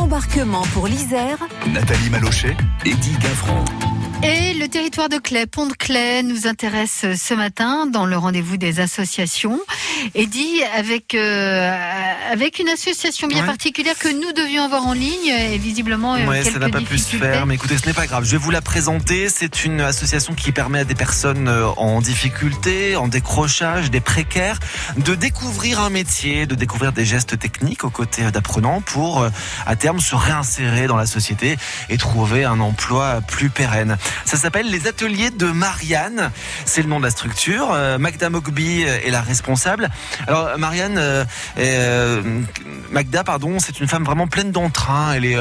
Embarquement pour l'Isère. Nathalie Malochet, Eddie Gaffran. Et le territoire de Clay, Pont de Clay, nous intéresse ce matin dans le rendez-vous des associations. Et dit avec euh, avec une association bien Ouais. particulière que nous devions avoir en ligne et visiblement euh, Ouais, quelques ça n'a pas pu se faire, mais écoutez, ce n'est pas grave. Je vais vous la présenter. C'est une association qui permet à des personnes euh, en difficulté, en décrochage, des précaires, de découvrir un métier, de découvrir des gestes techniques aux côtés d'apprenants pour, euh, à terme, se réinsérer dans la société et trouver un emploi plus pérenne. Ça s'appelle les ateliers de Marianne. C'est le nom de la structure. Euh, Magda Mogby est la responsable. Alors, Marianne, euh, euh, Magda, pardon, c'est une femme vraiment pleine d'entrain. Elle est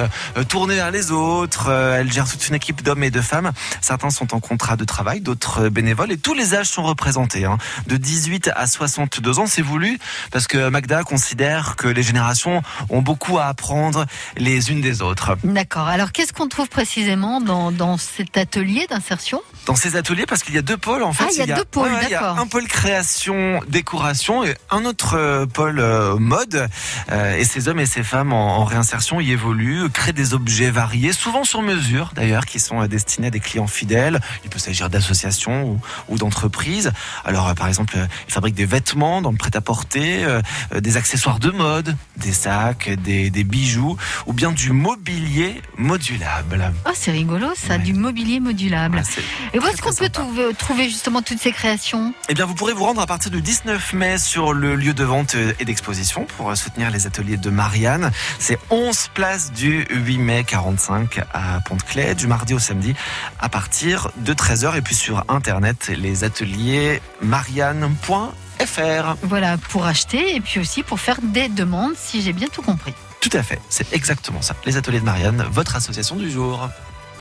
tournée vers les autres. elle gère toute une équipe d'hommes et de femmes. Certains sont en contrat de travail, d'autres bénévoles. Et tous les âges sont représentés. hein. De 18 à 62 ans, c'est voulu parce que Magda considère que les générations ont beaucoup à apprendre les unes des autres. D'accord. Alors qu'est-ce qu'on trouve précisément dans, dans cet atelier d'insertion Dans ces ateliers, parce qu'il y a deux pôles en fait. Ah, il y a deux pôles, il y a d'accord. un pôle création, décoration et un autre euh, pôle euh, mode. Euh, et ces hommes et ces femmes en, en réinsertion y évoluent, créent des objets variés, souvent sur mesure d'ailleurs, qui sont destinés à des clients fidèles. Il peut s'agir d'associations ou, ou d'entreprises. Alors par exemple, ils fabriquent des vêtements dans le prêt-à-porter, des accessoires de mode, des sacs, des, des bijoux ou bien du mobilier modulable. Oh, c'est rigolo ça, Ouais. du mobilier modulable. Ouais, c'est et où est-ce qu'on peut trouver, trouver justement toutes ces créations? Eh bien, vous pourrez vous rendre à partir du 19 mai sur le lieu de vente et d'exposition pour euh, soutenir les ateliers de Marianne. C'est 11 places du 8 mai 45 à Pont-de-Clay, du mardi au samedi à partir de 13h. Et puis sur Internet, les ateliers marianne.fr. Voilà, pour acheter et puis aussi pour faire des demandes si j'ai bien tout compris. Tout à fait, c'est exactement ça. Les ateliers de Marianne, votre association du jour.